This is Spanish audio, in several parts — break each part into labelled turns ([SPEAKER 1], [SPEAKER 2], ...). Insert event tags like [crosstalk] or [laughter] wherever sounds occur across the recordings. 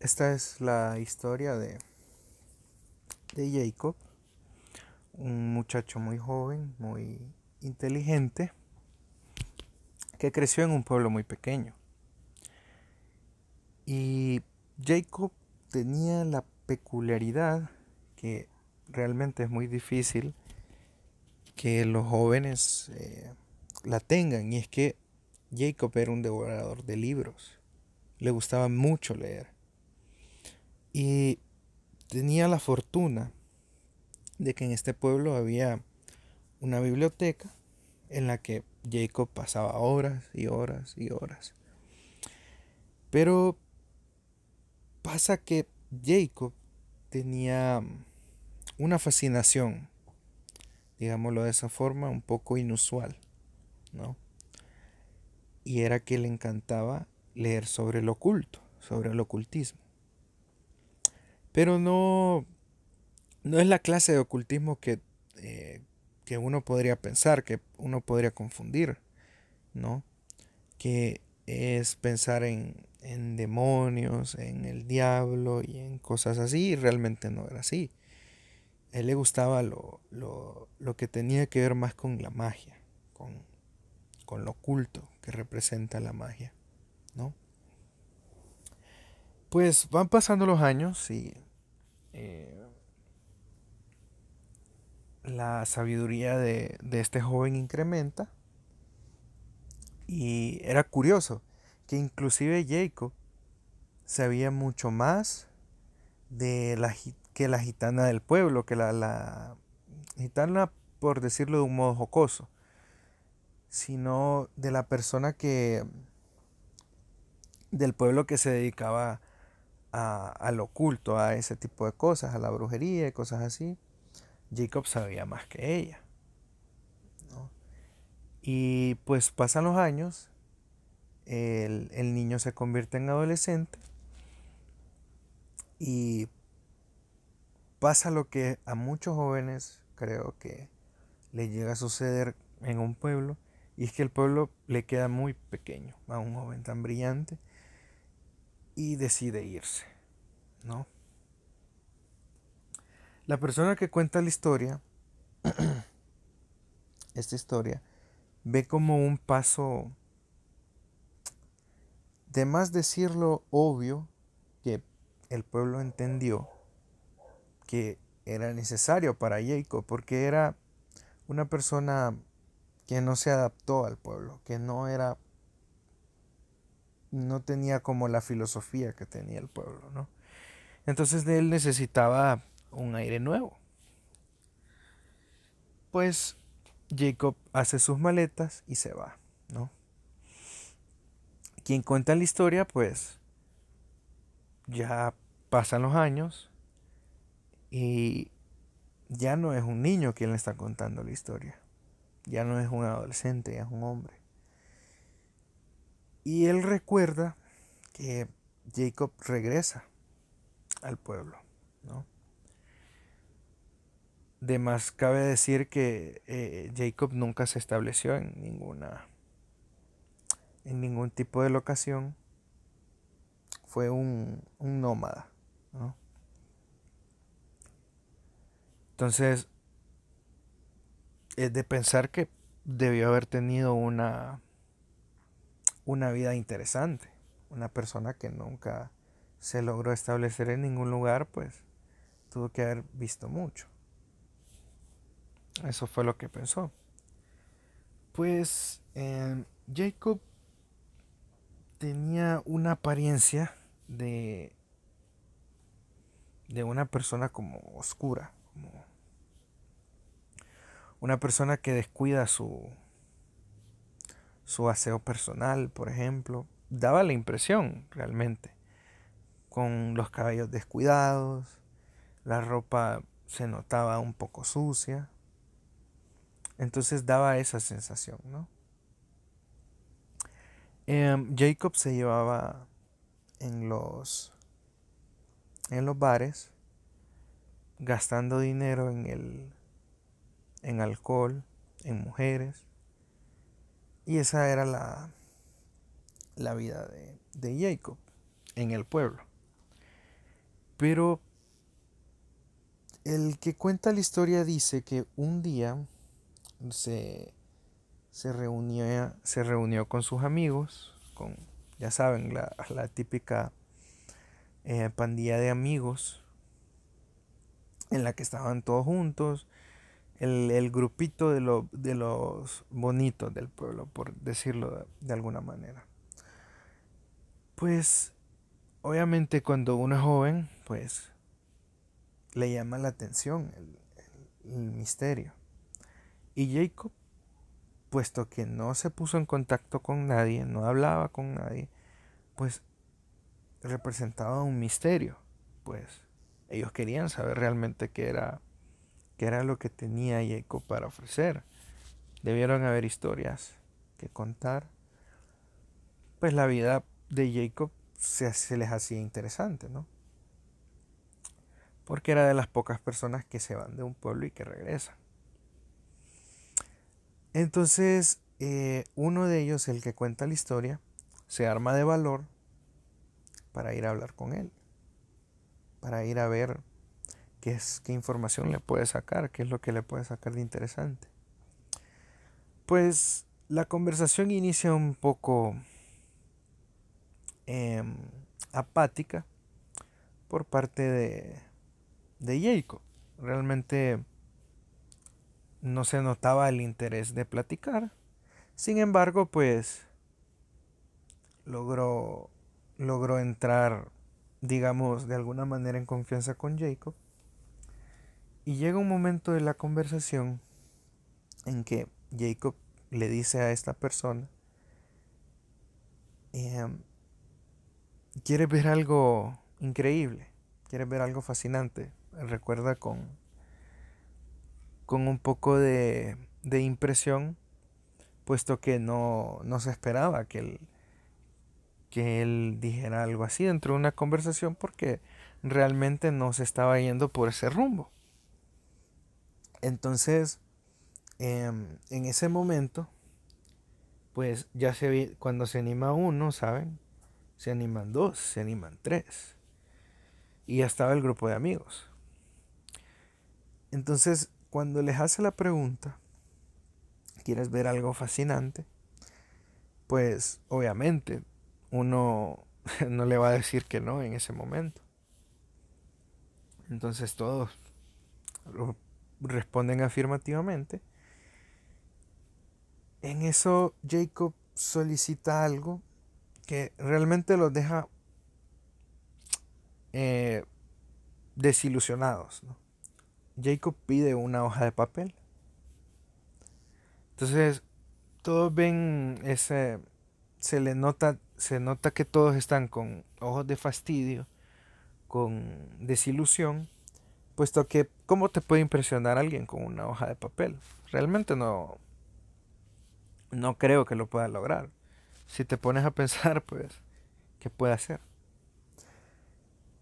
[SPEAKER 1] Esta es la historia de, de Jacob, un muchacho muy joven, muy inteligente, que creció en un pueblo muy pequeño. Y Jacob tenía la peculiaridad que realmente es muy difícil que los jóvenes eh, la tengan, y es que Jacob era un devorador de libros, le gustaba mucho leer y tenía la fortuna de que en este pueblo había una biblioteca en la que Jacob pasaba horas y horas y horas. Pero pasa que Jacob tenía una fascinación, digámoslo de esa forma, un poco inusual, ¿no? Y era que le encantaba leer sobre lo oculto, sobre el ocultismo. Pero no, no es la clase de ocultismo que, eh, que uno podría pensar, que uno podría confundir, ¿no? Que es pensar en, en demonios, en el diablo y en cosas así, y realmente no era así. A él le gustaba lo, lo, lo que tenía que ver más con la magia, con, con lo oculto que representa la magia, ¿no? Pues van pasando los años y eh, la sabiduría de, de este joven incrementa. Y era curioso que inclusive Jacob sabía mucho más de la, que la gitana del pueblo, que la, la gitana, por decirlo de un modo jocoso, sino de la persona que del pueblo que se dedicaba a, al oculto, a ese tipo de cosas, a la brujería y cosas así, Jacob sabía más que ella. Y pues pasan los años, el, el niño se convierte en adolescente y pasa lo que a muchos jóvenes creo que le llega a suceder en un pueblo, y es que el pueblo le queda muy pequeño a un joven tan brillante y decide irse, ¿no? La persona que cuenta la historia, [clears throat] esta historia, ve como un paso, de más decirlo obvio, que el pueblo entendió que era necesario para Jacob, porque era una persona que no se adaptó al pueblo, que no era no tenía como la filosofía que tenía el pueblo, ¿no? Entonces él necesitaba un aire nuevo. Pues Jacob hace sus maletas y se va, ¿no? Quien cuenta la historia, pues ya pasan los años y ya no es un niño quien le está contando la historia. Ya no es un adolescente, ya es un hombre. Y él recuerda que Jacob regresa al pueblo, ¿no? De más cabe decir que eh, Jacob nunca se estableció en ninguna en ningún tipo de locación. Fue un, un nómada, ¿no? Entonces, es de pensar que debió haber tenido una una vida interesante. Una persona que nunca se logró establecer en ningún lugar, pues tuvo que haber visto mucho. Eso fue lo que pensó. Pues em, Jacob tenía una apariencia de de una persona como oscura, como una persona que descuida su su aseo personal, por ejemplo, daba la impresión realmente, con los cabellos descuidados, la ropa se notaba un poco sucia, entonces daba esa sensación, ¿no? Em, Jacob se llevaba en los en los bares gastando dinero en el en alcohol, en mujeres y esa era la, la vida de, de Jacob en el pueblo. Pero el que cuenta la historia dice que un día se, se, reunió, se reunió con sus amigos, con, ya saben, la, típica eh, pandilla de amigos en la que estaban todos juntos, el, grupito de, de, los bonitos del pueblo, por decirlo de, alguna manera. Pues obviamente cuando uno joven, pues le llama la atención el misterio. Y Jacob, puesto que no se puso en contacto con nadie, no hablaba con nadie, pues representaba un misterio. Pues ellos querían saber realmente qué era, qué era lo que tenía Jacob para ofrecer. Debieron haber historias que contar. Pues la vida de Jacob se, se les hacía interesante, ¿no? Porque era de las pocas personas que se van de un pueblo y que regresan. Entonces, eh, uno de ellos, el que cuenta la historia, se arma de valor para ir a hablar con él, para ir a ver qué, es, qué información le puede sacar, qué es lo que le puede sacar de interesante. Pues la conversación inicia un poco em, apática por parte de, de Jacob. Realmente no se notaba el interés de platicar. Sin embargo, pues logró, logró entrar, digamos, de alguna manera en confianza con Jacob. Y llega un momento de la conversación en que Jacob le dice a esta persona, em, ¿quieres ver algo increíble? ¿Quieres ver algo fascinante? Recuerda con con un poco de, impresión, puesto que no, se esperaba que él, que él dijera algo así dentro de una conversación porque realmente no se estaba yendo por ese rumbo. Entonces, em, en ese momento, pues ya se ve, cuando se anima uno, ¿saben? Se animan dos, se animan tres. Y ya estaba el grupo de amigos. Entonces, cuando les hace la pregunta, ¿quieres ver algo fascinante? Pues obviamente uno [laughs] no le va a decir que no en ese momento. Entonces todos responden afirmativamente. En eso Jacob solicita algo que realmente los deja eh, desilusionados. Jacob pide una hoja de papel. Entonces, todos ven ese. Se le nota. Se nota que todos están con ojos de fastidio. Con desilusión. Puesto que, ¿cómo te puede impresionar alguien con una hoja de papel? Realmente no. No creo que lo pueda lograr. Si te pones a pensar, [laughs] pues, ¿qué puede hacer?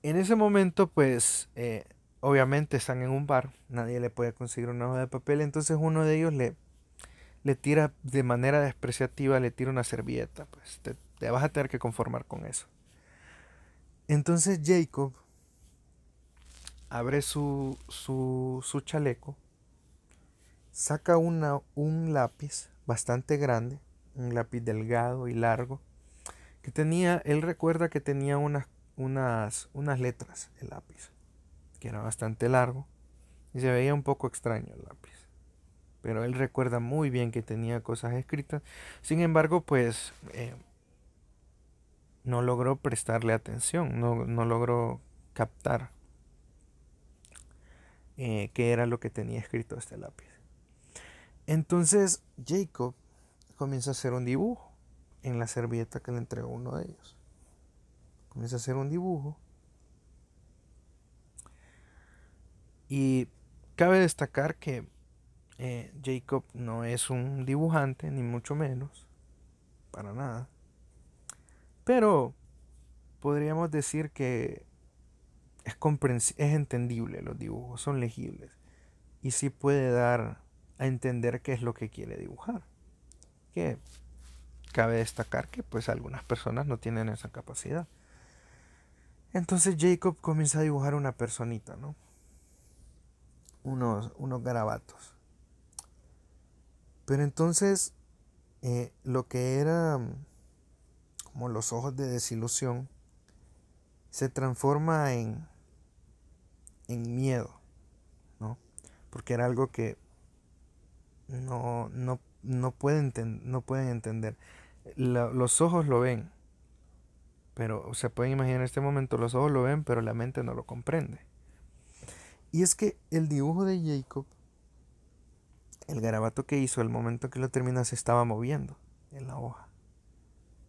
[SPEAKER 1] En ese momento, pues, eh, obviamente están en un bar, nadie le puede conseguir una hoja de papel, entonces uno de ellos le, le tira de manera despreciativa, le tira una servilleta, pues te, vas a tener que conformar con eso. Entonces Jacob abre su, su, su chaleco, saca una, un lápiz bastante grande, un lápiz delgado y largo, que tenía, él recuerda que tenía unas, unas, unas letras el lápiz que era bastante largo y se veía un poco extraño el lápiz. Pero él recuerda muy bien que tenía cosas escritas. Sin embargo, pues eh, no logró prestarle atención, no, logró captar eh, qué era lo que tenía escrito este lápiz. Entonces Jacob comienza a hacer un dibujo en la servilleta que le entregó uno de ellos. Comienza a hacer un dibujo Y cabe destacar que eh, Jacob no es un dibujante, ni mucho menos, para nada. Pero podríamos decir que es, es entendible los dibujos, son legibles. Y sí puede dar a entender qué es lo que quiere dibujar. Que cabe destacar que pues algunas personas no tienen esa capacidad. Entonces Jacob comienza a dibujar una personita, ¿no? Unos, unos garabatos. Pero entonces eh, lo que era mm, como los ojos de desilusión se transforma en, en miedo, ¿no? Porque era algo que no, no, no, pueden, no pueden entender. los ojos lo ven, pero se pueden imaginar en este momento, los ojos lo ven, pero la mente no lo comprende. Y es que el dibujo de Jacob, el garabato que hizo, el momento que lo termina, se estaba moviendo en la hoja.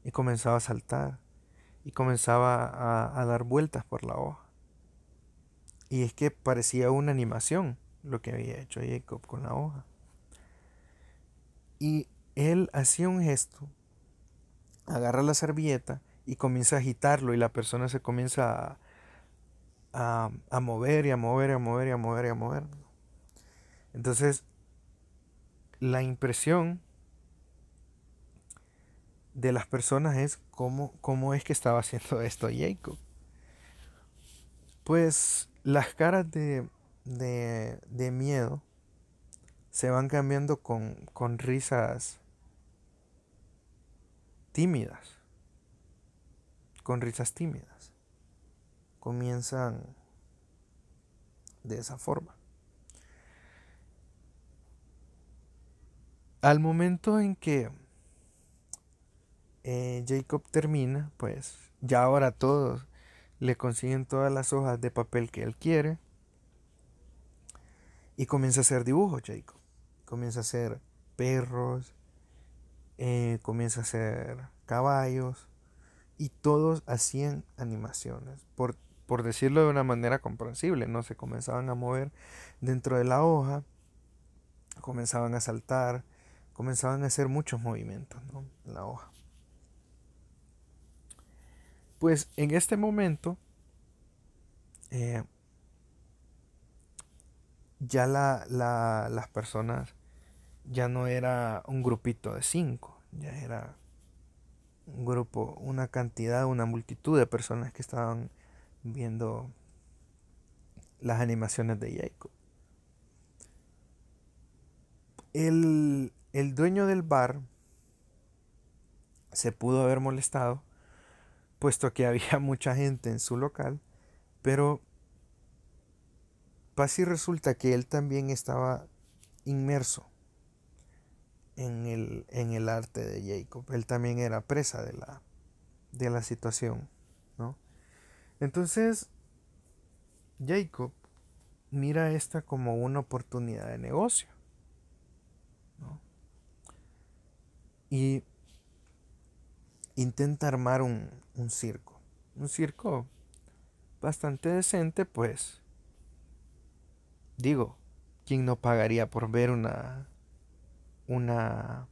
[SPEAKER 1] Y comenzaba a saltar. Y comenzaba a, a dar vueltas por la hoja. Y es que parecía una animación lo que había hecho Jacob con la hoja. Y él hacía un gesto, agarra la servilleta y comienza a agitarlo y la persona se comienza a, a, mover y a mover y a mover y a mover y a mover. Entonces, la impresión de las personas es cómo, cómo es que estaba haciendo [laughs] esto Jacob. Pues las caras de, de, de miedo se van cambiando con, con risas tímidas con risas tímidas. Comienzan de esa forma. Al momento en que eh, Jacob termina, pues ya ahora todos le consiguen todas las hojas de papel que él quiere y comienza a hacer dibujos Jacob. Comienza a hacer perros, eh, comienza a hacer caballos, y todos hacían animaciones, por, por decirlo de una manera comprensible, ¿no? Se comenzaban a mover dentro de la hoja, comenzaban a saltar, comenzaban a hacer muchos movimientos en la hoja. Pues en este momento eh, ya la, la, las personas ya no era un grupito de cinco, ya era un grupo, una cantidad, una multitud de personas que estaban viendo las animaciones de Jacob. El, el dueño del bar se pudo haber molestado, puesto que había [laughs] mucha gente en su local, pero así resulta que él también estaba inmerso en el, en el arte de Jacob. Él también era presa de la, de la situación, ¿no? Entonces, Jacob mira esta como una oportunidad de negocio, ¿no? Y intenta armar un, un circo. Un circo bastante decente, pues. Digo, ¿quién no pagaría por ver una una,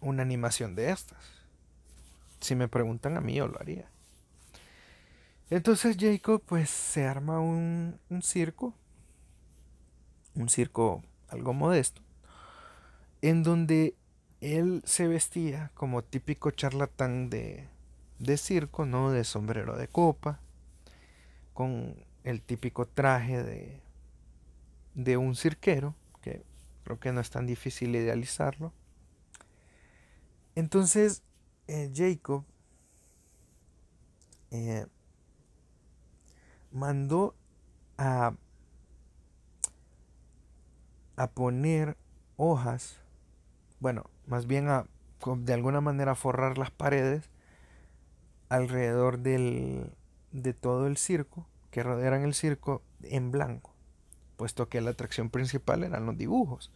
[SPEAKER 1] una animación de estas. Si me preguntan a mí, yo lo haría. Entonces Jacob pues se arma un, un circo, un circo algo modesto, en donde él se vestía como típico charlatán de, de circo, ¿no? De sombrero de copa, con el típico traje de, de un cirquero, que Creo que no es tan difícil idealizarlo. Entonces, eh, Jacob eh, mandó a, a poner hojas, bueno, más bien a de alguna manera forrar las paredes alrededor del, de todo el circo, que rodearan el circo en blanco puesto que la atracción principal eran los dibujos.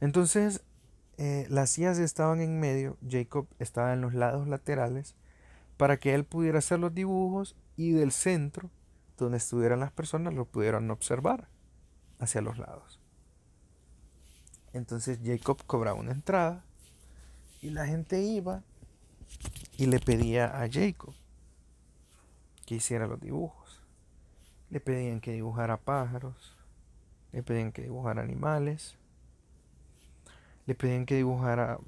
[SPEAKER 1] Entonces, eh, las sillas estaban en medio, Jacob estaba en los lados laterales, para que él pudiera hacer los dibujos y del centro, donde estuvieran las personas, lo pudieran observar hacia los lados. Entonces Jacob cobraba una entrada y la gente iba y le pedía a Jacob que hiciera los dibujos. Le pedían que dibujara pájaros, le pedían que dibujara animales, le pedían que dibujara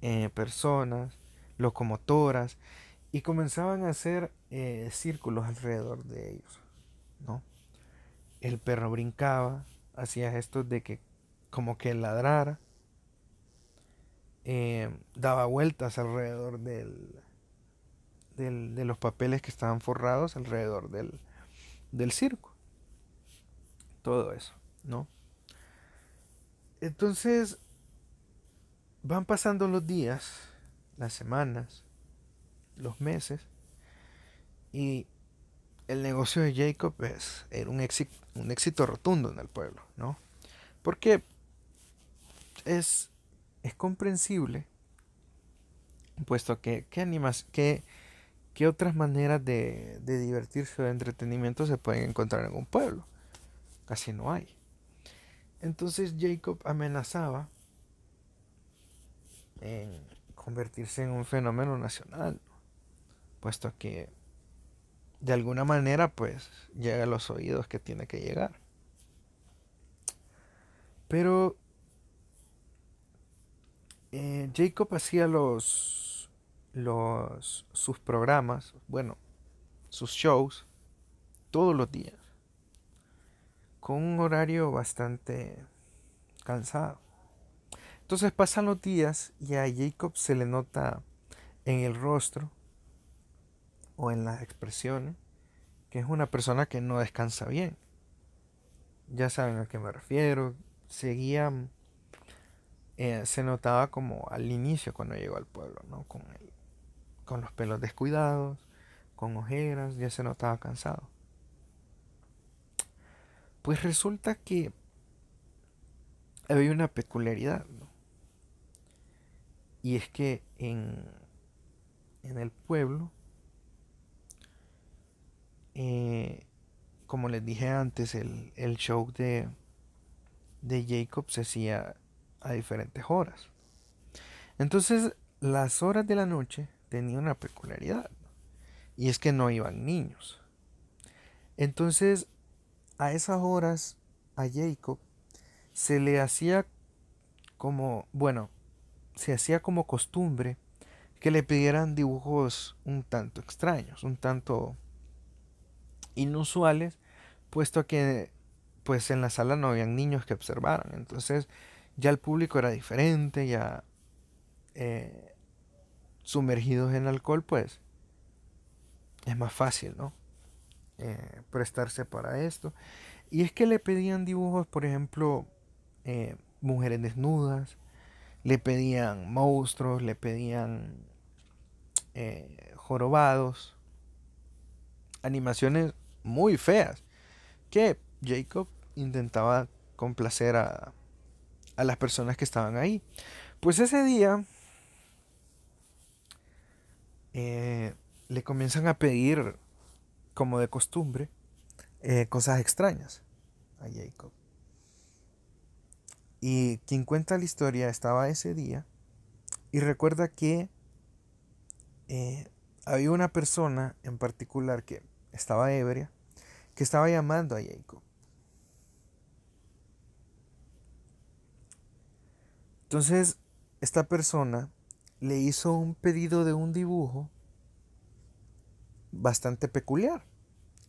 [SPEAKER 1] eh, personas, locomotoras, y comenzaban a hacer eh, círculos alrededor de ellos, ¿no? El perro brincaba, hacía gestos de que como que ladrara, eh, daba vueltas alrededor del, de los papeles que estaban forrados alrededor del, del circo. Todo eso, ¿no? Entonces, van pasando los días, las semanas, los meses, y el negocio de Jacob es, era un éxito, un éxito rotundo en el pueblo, ¿no? Porque es, es comprensible, puesto que, ¿qué, animas, qué, qué otras maneras de, de divertirse o de entretenimiento se pueden encontrar en un pueblo? Casi no hay. Entonces Jacob amenazaba en convertirse en un fenómeno nacional, puesto que de alguna manera pues llega a los oídos que tiene que llegar. Pero eh, Jacob hacía los, los sus programas, bueno, sus shows todos los días, con un horario bastante cansado. Entonces pasan los días y a Jacob se le nota en el rostro o en las expresiones que es una persona que no descansa bien. Ya saben a qué me refiero. Seguía, eh, se notaba como al inicio cuando llegó al pueblo, ¿no? Con, con los pelos descuidados, con ojeras, ya se notaba cansado. Pues resulta que había una peculiaridad, ¿no? Y es que en, en el pueblo, eh, como les dije antes, el, show de, de Jacob se hacía a diferentes horas. Entonces, las horas de la noche tenían una peculiaridad. Y es que no iban niños. Entonces, a esas horas, a Jacob se le hacía como, bueno, se hacía como costumbre que le pidieran dibujos un tanto extraños, un tanto inusuales, puesto que pues en la sala no habían niños que observaran. Entonces ya el público era diferente, ya eh, sumergidos en alcohol, pues es más fácil, ¿no? Eh, prestarse para esto. Y es que le pedían dibujos, por ejemplo, eh, mujeres desnudas, le pedían monstruos, le pedían eh, jorobados, animaciones muy feas, que Jacob intentaba complacer a, a las personas que estaban ahí. Pues ese día le comienzan a pedir, como de costumbre, eh, cosas extrañas a Jacob. Y quien cuenta la historia estaba ese día y recuerda que eh, había una persona en particular que estaba ebria, que estaba llamando a Jacob. Entonces, esta persona le hizo un pedido de un dibujo bastante peculiar,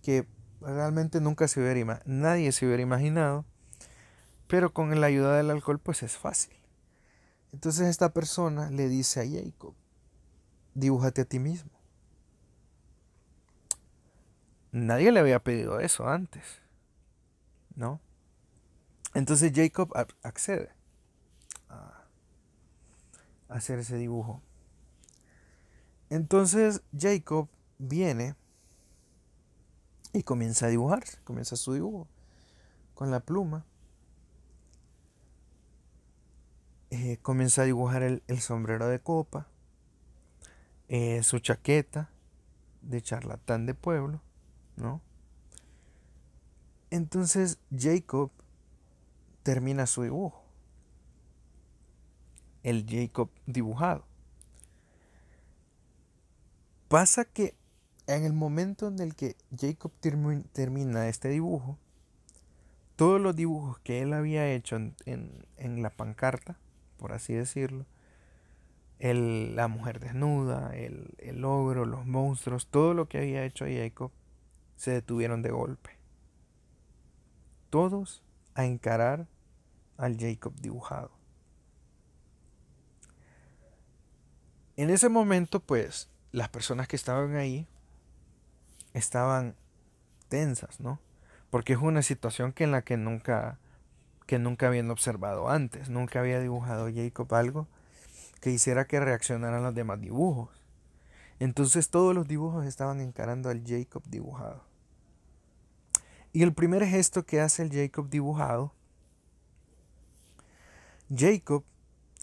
[SPEAKER 1] que realmente nunca se hubiera, nadie se hubiera imaginado pero con la ayuda del alcohol pues es fácil. Entonces esta persona le dice a Jacob, dibújate a ti mismo. Nadie le había pedido eso antes, ¿no? Entonces Jacob accede a hacer ese dibujo. Entonces Jacob viene y comienza a dibujar, comienza su dibujo con la pluma. eh, comienza a dibujar el, sombrero de copa, eh, su chaqueta de charlatán de pueblo, ¿no? Entonces Jacob termina su dibujo. El Jacob dibujado. Pasa que en el momento en el que Jacob termina este dibujo, todos los dibujos que él había hecho en la pancarta por así decirlo, la mujer desnuda, el, el ogro, los monstruos, todo lo que había hecho Jacob, se detuvieron de golpe. Todos a encarar al Jacob dibujado. En ese momento, pues, las personas que estaban ahí estaban tensas, ¿no? Porque es una situación que en la que nunca, que nunca habían observado antes. Nunca había dibujado Jacob algo que hiciera que reaccionaran los demás dibujos. Entonces todos los dibujos estaban encarando al Jacob dibujado. Y el primer gesto que hace el Jacob dibujado, Jacob,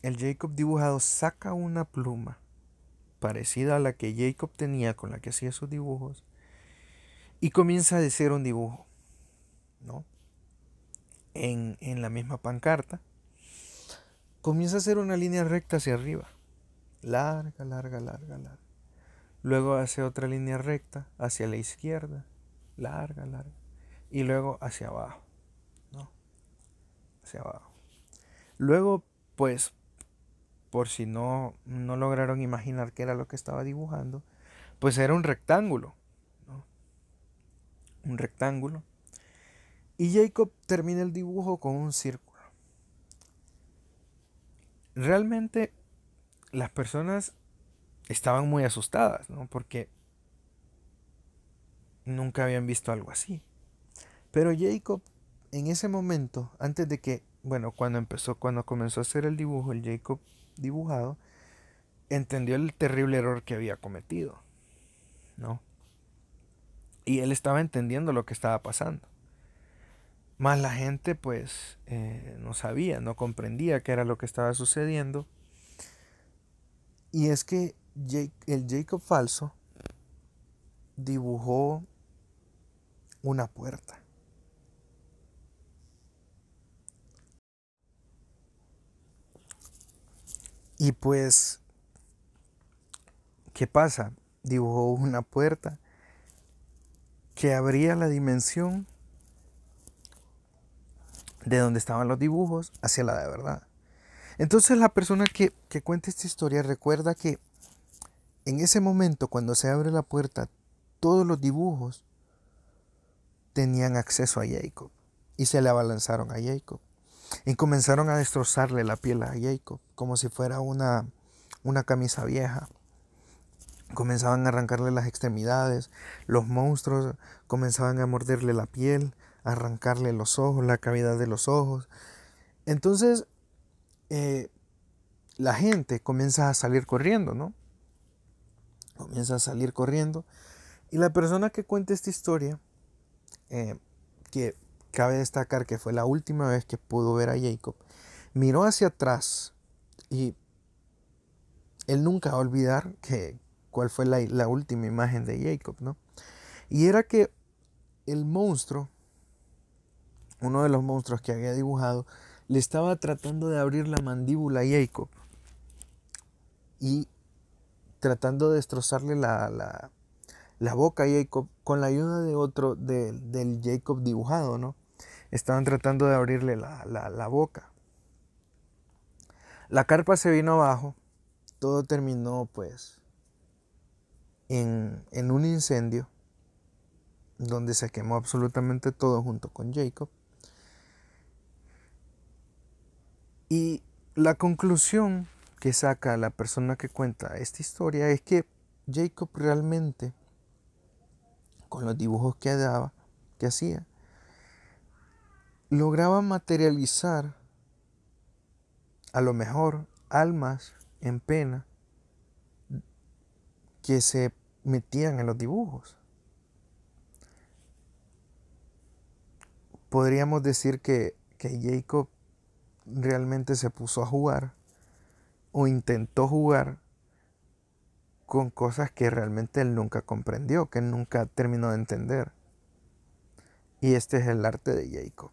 [SPEAKER 1] el Jacob dibujado saca una pluma parecida a la que Jacob tenía con la que hacía sus dibujos y comienza a decir un dibujo, ¿no? En, en la misma pancarta comienza a hacer una línea recta hacia arriba. Larga, larga, larga, larga. Luego hace otra línea recta hacia la izquierda. Larga, larga. Y luego hacia abajo. ¿no? Hacia abajo. Luego, pues, por si no, no lograron imaginar qué era lo que estaba dibujando, pues era un rectángulo. Un rectángulo. Y Jacob termina el dibujo con un círculo realmente las personas estaban muy asustadas, ¿no? Porque nunca habían visto algo así. Pero Jacob, en ese momento, antes de que, bueno, cuando empezó, cuando comenzó a hacer el dibujo, el Jacob dibujado, entendió el terrible error que había cometido, ¿no? Y él estaba entendiendo lo que estaba pasando. Más la gente pues eh, no sabía, no comprendía qué era lo que estaba sucediendo. Y es que el Jacob falso dibujó una puerta. Y pues, ¿qué pasa? Dibujó una puerta que abría la dimensión de donde estaban los dibujos hacia la de verdad. Entonces la persona que, que cuenta esta historia recuerda que en ese momento cuando se abre la puerta, todos los dibujos tenían acceso a Jacob y se le abalanzaron a Jacob y comenzaron a destrozarle la piel a Jacob como si fuera una, una camisa vieja. Comenzaban a arrancarle las extremidades, los monstruos comenzaban a morderle la piel, arrancarle los ojos, la cavidad de los ojos. Entonces, eh, la gente comienza a salir corriendo, ¿no? Comienza a salir corriendo. Y la persona que cuenta esta historia, eh, que cabe destacar que fue la última vez que pudo ver a Jacob, miró hacia atrás y él nunca va a olvidar que, cuál fue la, la última imagen de Jacob, ¿no? Y era que el monstruo uno de los monstruos que había dibujado, le estaba tratando de abrir la mandíbula a Jacob y tratando de destrozarle la, boca a Jacob con la ayuda de otro, del Jacob dibujado, ¿no? Estaban tratando de abrirle la, boca. La carpa se vino abajo, todo terminó pues en, un incendio donde se quemó absolutamente todo junto con Jacob. Y la conclusión que saca la persona que cuenta esta historia es que Jacob realmente, con los dibujos que daba, que hacía, lograba materializar a lo mejor almas en pena que se metían en los dibujos. Podríamos decir que, que Jacob realmente se puso a jugar o intentó jugar con cosas que realmente él nunca comprendió, que nunca terminó de entender. Y este es el arte de Jacob.